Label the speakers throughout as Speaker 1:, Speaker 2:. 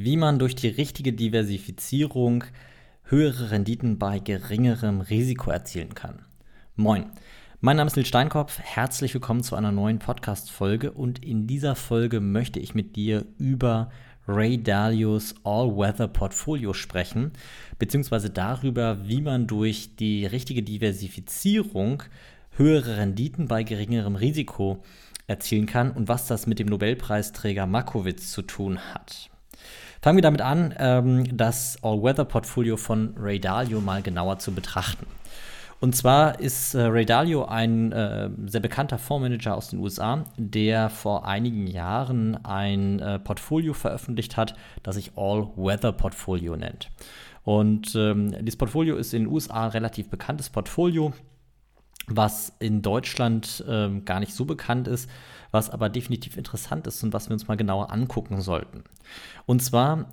Speaker 1: wie man durch die richtige Diversifizierung höhere Renditen bei geringerem Risiko erzielen kann. Moin, mein Name ist Nils Steinkopf, herzlich willkommen zu einer neuen Podcast-Folge und in dieser Folge möchte ich mit dir über Ray Dalios All-Weather Portfolio sprechen, beziehungsweise darüber, wie man durch die richtige Diversifizierung höhere Renditen bei geringerem Risiko erzielen kann und was das mit dem Nobelpreisträger Markowitz zu tun hat. Fangen wir damit an, ähm, das All-Weather-Portfolio von Ray Dalio mal genauer zu betrachten. Und zwar ist äh, Ray Dalio ein äh, sehr bekannter Fondsmanager aus den USA, der vor einigen Jahren ein äh, Portfolio veröffentlicht hat, das sich All-Weather-Portfolio nennt. Und ähm, dieses Portfolio ist in den USA ein relativ bekanntes Portfolio, was in Deutschland ähm, gar nicht so bekannt ist was aber definitiv interessant ist und was wir uns mal genauer angucken sollten. Und zwar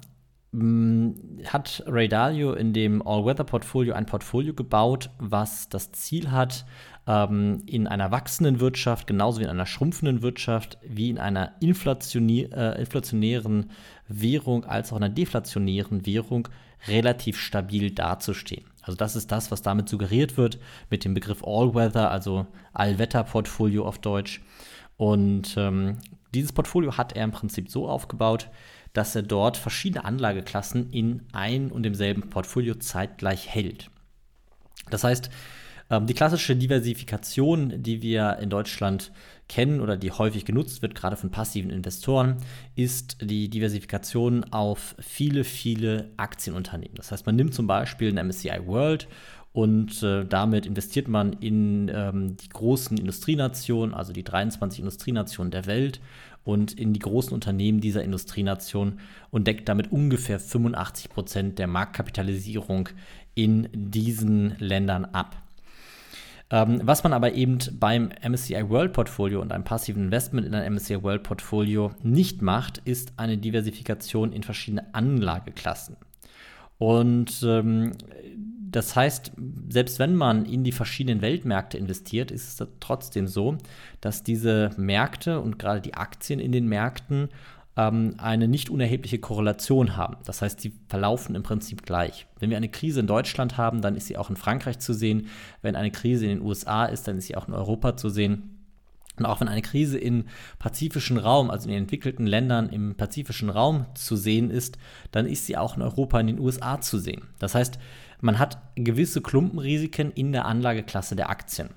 Speaker 1: mm, hat Ray Dalio in dem All-Weather-Portfolio ein Portfolio gebaut, was das Ziel hat, ähm, in einer wachsenden Wirtschaft, genauso wie in einer schrumpfenden Wirtschaft, wie in einer inflationä äh, inflationären Währung als auch in einer deflationären Währung relativ stabil dazustehen. Also das ist das, was damit suggeriert wird mit dem Begriff All-Weather, also Allwetter-Portfolio auf Deutsch. Und ähm, dieses Portfolio hat er im Prinzip so aufgebaut, dass er dort verschiedene Anlageklassen in ein und demselben Portfolio zeitgleich hält. Das heißt, ähm, die klassische Diversifikation, die wir in Deutschland kennen oder die häufig genutzt wird, gerade von passiven Investoren, ist die Diversifikation auf viele, viele Aktienunternehmen. Das heißt, man nimmt zum Beispiel ein MSCI World und äh, damit investiert man in ähm, die großen Industrienationen, also die 23 Industrienationen der Welt und in die großen Unternehmen dieser Industrienation und deckt damit ungefähr 85 Prozent der Marktkapitalisierung in diesen Ländern ab. Ähm, was man aber eben beim MSCI World Portfolio und einem passiven Investment in ein MSCI World Portfolio nicht macht, ist eine Diversifikation in verschiedene Anlageklassen. Und ähm, das heißt, selbst wenn man in die verschiedenen Weltmärkte investiert, ist es trotzdem so, dass diese Märkte und gerade die Aktien in den Märkten ähm, eine nicht unerhebliche Korrelation haben. Das heißt, sie verlaufen im Prinzip gleich. Wenn wir eine Krise in Deutschland haben, dann ist sie auch in Frankreich zu sehen. Wenn eine Krise in den USA ist, dann ist sie auch in Europa zu sehen. Und auch wenn eine Krise im pazifischen Raum, also in den entwickelten Ländern im pazifischen Raum zu sehen ist, dann ist sie auch in Europa, in den USA zu sehen. Das heißt, man hat gewisse Klumpenrisiken in der Anlageklasse der Aktien.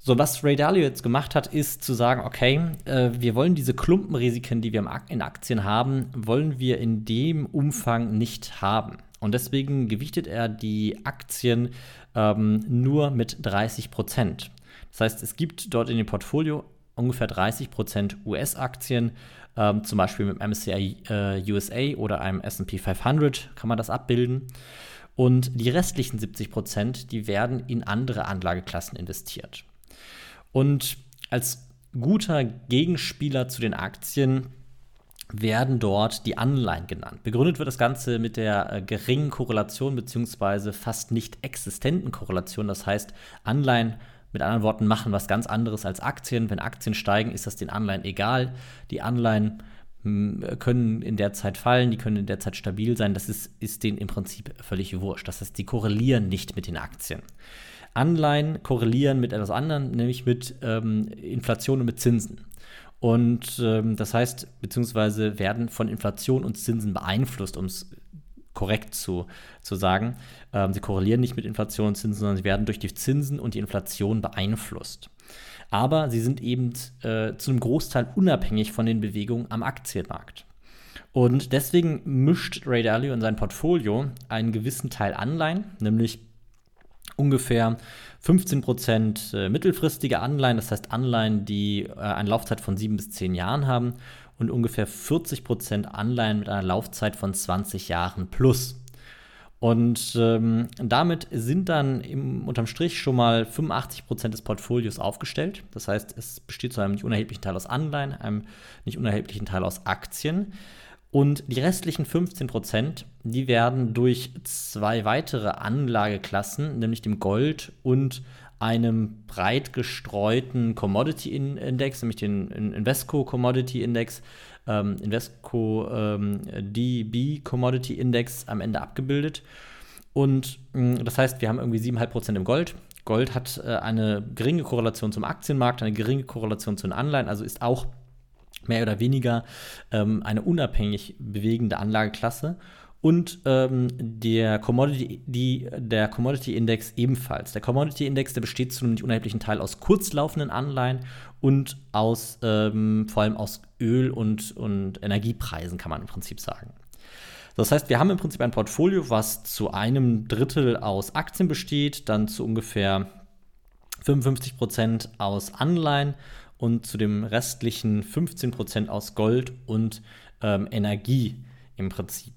Speaker 1: So, was Ray Dalio jetzt gemacht hat, ist zu sagen, okay, äh, wir wollen diese Klumpenrisiken, die wir in Aktien haben, wollen wir in dem Umfang nicht haben. Und deswegen gewichtet er die Aktien ähm, nur mit 30 Prozent. Das heißt, es gibt dort in dem Portfolio ungefähr 30 Prozent US-Aktien, ähm, zum Beispiel mit dem MSCI äh, USA oder einem SP 500 kann man das abbilden. Und die restlichen 70 Prozent, die werden in andere Anlageklassen investiert. Und als guter Gegenspieler zu den Aktien werden dort die Anleihen genannt. Begründet wird das Ganze mit der äh, geringen Korrelation bzw. fast nicht existenten Korrelation. Das heißt, Anleihen mit anderen Worten machen was ganz anderes als Aktien. Wenn Aktien steigen, ist das den Anleihen egal. Die Anleihen können in der Zeit fallen, die können in der Zeit stabil sein. Das ist, ist denen im Prinzip völlig wurscht. Das heißt, die korrelieren nicht mit den Aktien. Anleihen korrelieren mit etwas anderem, nämlich mit ähm, Inflation und mit Zinsen. Und ähm, das heißt, beziehungsweise werden von Inflation und Zinsen beeinflusst, um es korrekt zu, zu sagen. Ähm, sie korrelieren nicht mit Inflation und Zinsen, sondern sie werden durch die Zinsen und die Inflation beeinflusst aber sie sind eben äh, zu einem Großteil unabhängig von den Bewegungen am Aktienmarkt. Und deswegen mischt Ray Dalio in sein Portfolio einen gewissen Teil Anleihen, nämlich ungefähr 15% äh, mittelfristige Anleihen, das heißt Anleihen, die äh, eine Laufzeit von sieben bis zehn Jahren haben und ungefähr 40% Anleihen mit einer Laufzeit von 20 Jahren plus. Und ähm, damit sind dann im, unterm Strich schon mal 85 Prozent des Portfolios aufgestellt. Das heißt, es besteht zu einem nicht unerheblichen Teil aus Anleihen, einem nicht unerheblichen Teil aus Aktien. Und die restlichen 15 Prozent, die werden durch zwei weitere Anlageklassen, nämlich dem Gold und einem breit gestreuten Commodity Index, nämlich den Invesco Commodity Index, ähm, Invesco ähm, DB Commodity Index am Ende abgebildet. Und mh, das heißt, wir haben irgendwie 7,5% im Gold. Gold hat äh, eine geringe Korrelation zum Aktienmarkt, eine geringe Korrelation zu den Anleihen, also ist auch mehr oder weniger ähm, eine unabhängig bewegende Anlageklasse und ähm, der, Commodity, die, der Commodity Index ebenfalls. Der Commodity Index, der besteht zu einem nicht unerheblichen Teil aus kurzlaufenden Anleihen und aus ähm, vor allem aus Öl- und, und Energiepreisen, kann man im Prinzip sagen. Das heißt, wir haben im Prinzip ein Portfolio, was zu einem Drittel aus Aktien besteht, dann zu ungefähr 55 Prozent aus Anleihen und zu dem restlichen 15 Prozent aus Gold und ähm, Energie im Prinzip.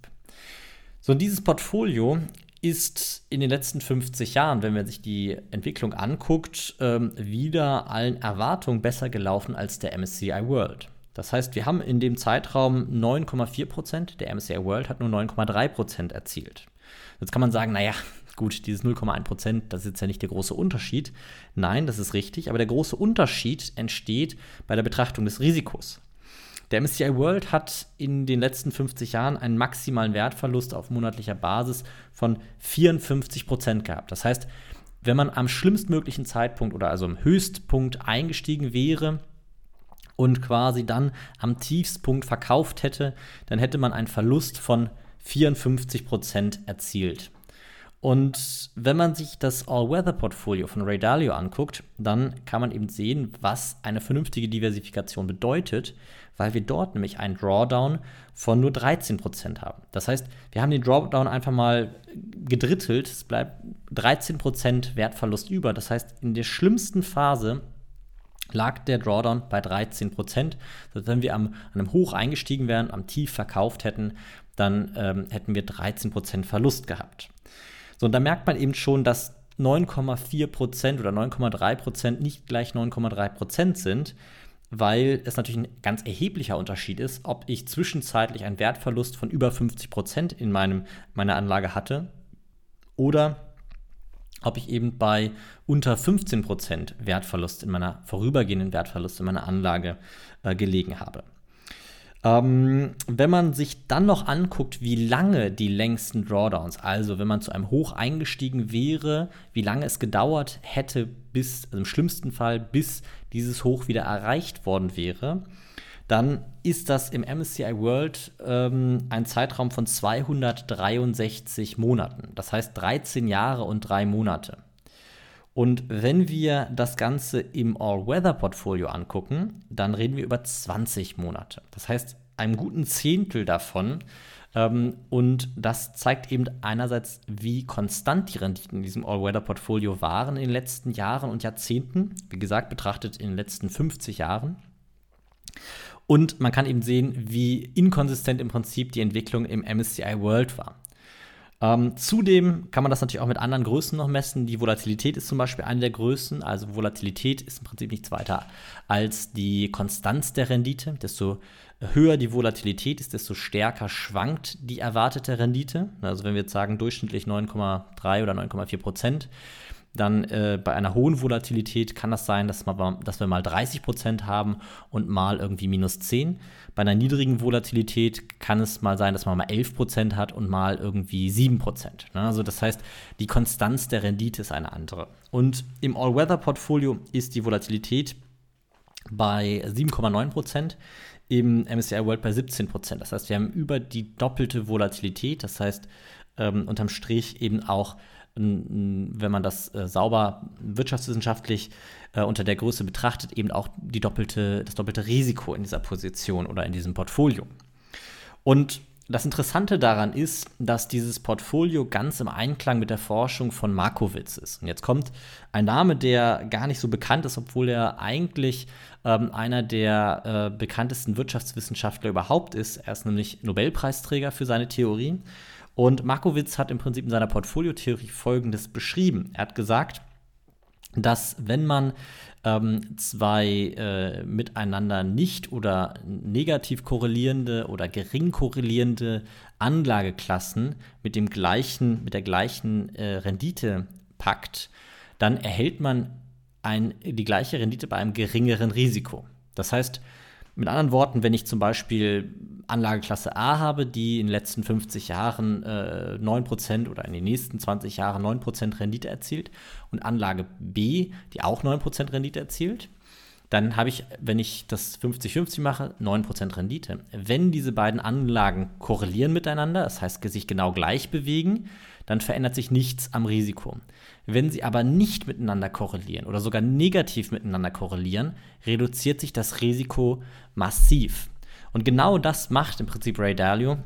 Speaker 1: So, dieses Portfolio ist in den letzten 50 Jahren, wenn man sich die Entwicklung anguckt, ähm, wieder allen Erwartungen besser gelaufen als der MSCI World. Das heißt, wir haben in dem Zeitraum 9,4 Prozent, der MSCI World hat nur 9,3 Prozent erzielt. Jetzt kann man sagen, naja, gut, dieses 0,1 Prozent, das ist jetzt ja nicht der große Unterschied. Nein, das ist richtig, aber der große Unterschied entsteht bei der Betrachtung des Risikos. Der MSCI World hat in den letzten 50 Jahren einen maximalen Wertverlust auf monatlicher Basis von 54 Prozent gehabt. Das heißt, wenn man am schlimmstmöglichen Zeitpunkt oder also am Höchstpunkt eingestiegen wäre und quasi dann am Tiefstpunkt verkauft hätte, dann hätte man einen Verlust von 54 Prozent erzielt. Und wenn man sich das All-Weather-Portfolio von Ray Dalio anguckt, dann kann man eben sehen, was eine vernünftige Diversifikation bedeutet, weil wir dort nämlich einen Drawdown von nur 13% haben. Das heißt, wir haben den Drawdown einfach mal gedrittelt, es bleibt 13% Wertverlust über. Das heißt, in der schlimmsten Phase lag der Drawdown bei 13 Prozent. Also wenn wir am, an einem Hoch eingestiegen wären, am Tief verkauft hätten, dann ähm, hätten wir 13 Prozent Verlust gehabt. So, und da merkt man eben schon, dass 9,4 Prozent oder 9,3 Prozent nicht gleich 9,3 Prozent sind, weil es natürlich ein ganz erheblicher Unterschied ist, ob ich zwischenzeitlich einen Wertverlust von über 50 Prozent in meinem, meiner Anlage hatte oder ob ich eben bei unter 15 Prozent Wertverlust in meiner vorübergehenden Wertverlust in meiner Anlage äh, gelegen habe. Ähm, wenn man sich dann noch anguckt, wie lange die längsten Drawdowns, also wenn man zu einem Hoch eingestiegen wäre, wie lange es gedauert hätte, bis, also im schlimmsten Fall, bis dieses Hoch wieder erreicht worden wäre, dann ist das im MSCI World ähm, ein Zeitraum von 263 Monaten. Das heißt 13 Jahre und drei Monate. Und wenn wir das Ganze im All-Weather-Portfolio angucken, dann reden wir über 20 Monate. Das heißt, einem guten Zehntel davon. Ähm, und das zeigt eben einerseits, wie konstant die Renditen in diesem All-Weather-Portfolio waren in den letzten Jahren und Jahrzehnten. Wie gesagt, betrachtet in den letzten 50 Jahren. Und man kann eben sehen, wie inkonsistent im Prinzip die Entwicklung im MSCI World war. Ähm, zudem kann man das natürlich auch mit anderen Größen noch messen. Die Volatilität ist zum Beispiel eine der Größen. Also Volatilität ist im Prinzip nichts weiter als die Konstanz der Rendite. Desto höher die Volatilität ist, desto stärker schwankt die erwartete Rendite. Also wenn wir jetzt sagen durchschnittlich 9,3 oder 9,4 Prozent, dann äh, bei einer hohen Volatilität kann das sein, dass, man, dass wir mal 30 Prozent haben und mal irgendwie minus 10. Bei einer niedrigen Volatilität kann es mal sein, dass man mal 11 Prozent hat und mal irgendwie 7 Prozent. Ne? Also das heißt, die Konstanz der Rendite ist eine andere. Und im All-Weather-Portfolio ist die Volatilität bei 7,9 Prozent im MSCI World bei 17 Prozent. Das heißt, wir haben über die doppelte Volatilität. Das heißt, ähm, unterm Strich eben auch wenn man das äh, sauber wirtschaftswissenschaftlich äh, unter der Größe betrachtet, eben auch die doppelte, das doppelte Risiko in dieser Position oder in diesem Portfolio. Und das Interessante daran ist, dass dieses Portfolio ganz im Einklang mit der Forschung von Markowitz ist. Und jetzt kommt ein Name, der gar nicht so bekannt ist, obwohl er eigentlich ähm, einer der äh, bekanntesten Wirtschaftswissenschaftler überhaupt ist. Er ist nämlich Nobelpreisträger für seine Theorie. Und Markowitz hat im Prinzip in seiner Portfoliotheorie Folgendes beschrieben. Er hat gesagt, dass wenn man ähm, zwei äh, miteinander nicht oder negativ korrelierende oder gering korrelierende Anlageklassen mit dem gleichen, mit der gleichen äh, Rendite packt, dann erhält man ein, die gleiche Rendite bei einem geringeren Risiko. Das heißt, Mit anderen Worten, wenn ich zum Beispiel Anlageklasse A habe, die in den letzten 50 Jahren äh, 9% oder in den nächsten 20 Jahren 9% Rendite erzielt und Anlage B, die auch 9% Rendite erzielt, dann habe ich, wenn ich das 50-50 mache, 9% Rendite. Wenn diese beiden Anlagen korrelieren miteinander, das heißt sich genau gleich bewegen, dann verändert sich nichts am Risiko. Wenn sie aber nicht miteinander korrelieren oder sogar negativ miteinander korrelieren, reduziert sich das Risiko massiv. Und genau das macht im Prinzip Ray Dalio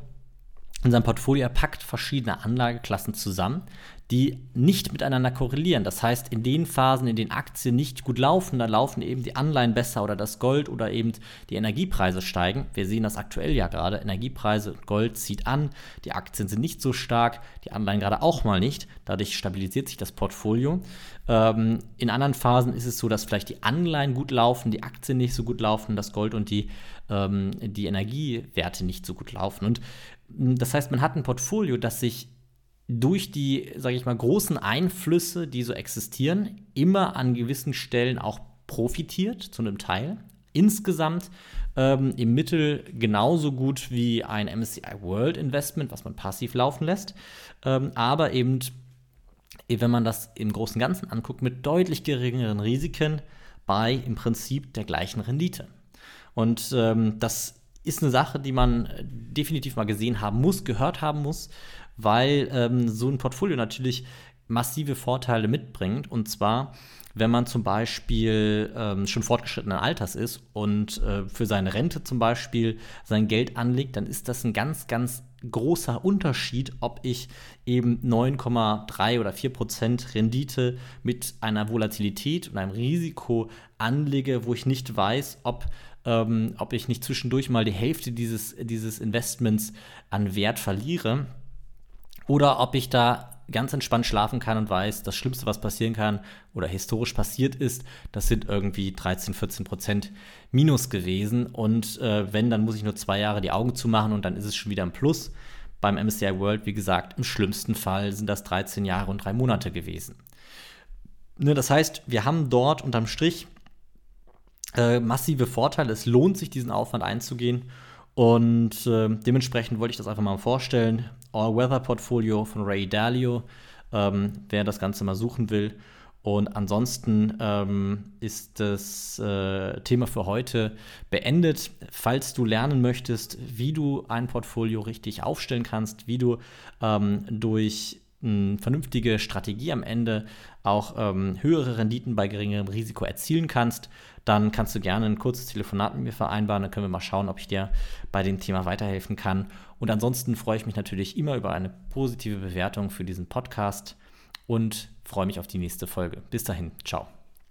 Speaker 1: in seinem Portfolio. Packt verschiedene Anlageklassen zusammen, die nicht miteinander korrelieren. Das heißt, in den Phasen, in denen Aktien nicht gut laufen, da laufen eben die Anleihen besser oder das Gold oder eben die Energiepreise steigen. Wir sehen das aktuell ja gerade. Energiepreise und Gold zieht an, die Aktien sind nicht so stark, die Anleihen gerade auch mal nicht. Dadurch stabilisiert sich das Portfolio. Ähm, in anderen Phasen ist es so, dass vielleicht die Anleihen gut laufen, die Aktien nicht so gut laufen, das Gold und die, ähm, die Energiewerte nicht so gut laufen. Und das heißt, man hat ein Portfolio, das sich durch die, sage ich mal, großen Einflüsse, die so existieren, immer an gewissen Stellen auch profitiert, zu einem Teil. Insgesamt ähm, im Mittel genauso gut wie ein MSCI World Investment, was man passiv laufen lässt, ähm, aber eben, wenn man das im Großen Ganzen anguckt, mit deutlich geringeren Risiken bei im Prinzip der gleichen Rendite. Und ähm, das ist eine Sache, die man definitiv mal gesehen haben muss, gehört haben muss, weil ähm, so ein Portfolio natürlich massive Vorteile mitbringt. Und zwar, wenn man zum Beispiel ähm, schon fortgeschrittenen Alters ist und äh, für seine Rente zum Beispiel sein Geld anlegt, dann ist das ein ganz, ganz großer Unterschied, ob ich eben 9,3 oder 4 Prozent Rendite mit einer Volatilität und einem Risiko anlege, wo ich nicht weiß, ob ähm, ob ich nicht zwischendurch mal die Hälfte dieses, dieses Investments an Wert verliere oder ob ich da ganz entspannt schlafen kann und weiß, das Schlimmste, was passieren kann oder historisch passiert ist, das sind irgendwie 13, 14 Prozent Minus gewesen. Und äh, wenn, dann muss ich nur zwei Jahre die Augen zumachen und dann ist es schon wieder ein Plus. Beim MSCI World, wie gesagt, im schlimmsten Fall sind das 13 Jahre und drei Monate gewesen. Ne, das heißt, wir haben dort unterm Strich äh, massive Vorteile. Es lohnt sich, diesen Aufwand einzugehen. Und äh, dementsprechend wollte ich das einfach mal vorstellen. All-Weather-Portfolio von Ray Dalio, ähm, wer das Ganze mal suchen will. Und ansonsten ähm, ist das äh, Thema für heute beendet. Falls du lernen möchtest, wie du ein Portfolio richtig aufstellen kannst, wie du ähm, durch eine vernünftige Strategie am Ende auch ähm, höhere Renditen bei geringerem Risiko erzielen kannst, dann kannst du gerne ein kurzes Telefonat mit mir vereinbaren. Dann können wir mal schauen, ob ich dir bei dem Thema weiterhelfen kann. Und ansonsten freue ich mich natürlich immer über eine positive Bewertung für diesen Podcast und freue mich auf die nächste Folge. Bis dahin, ciao.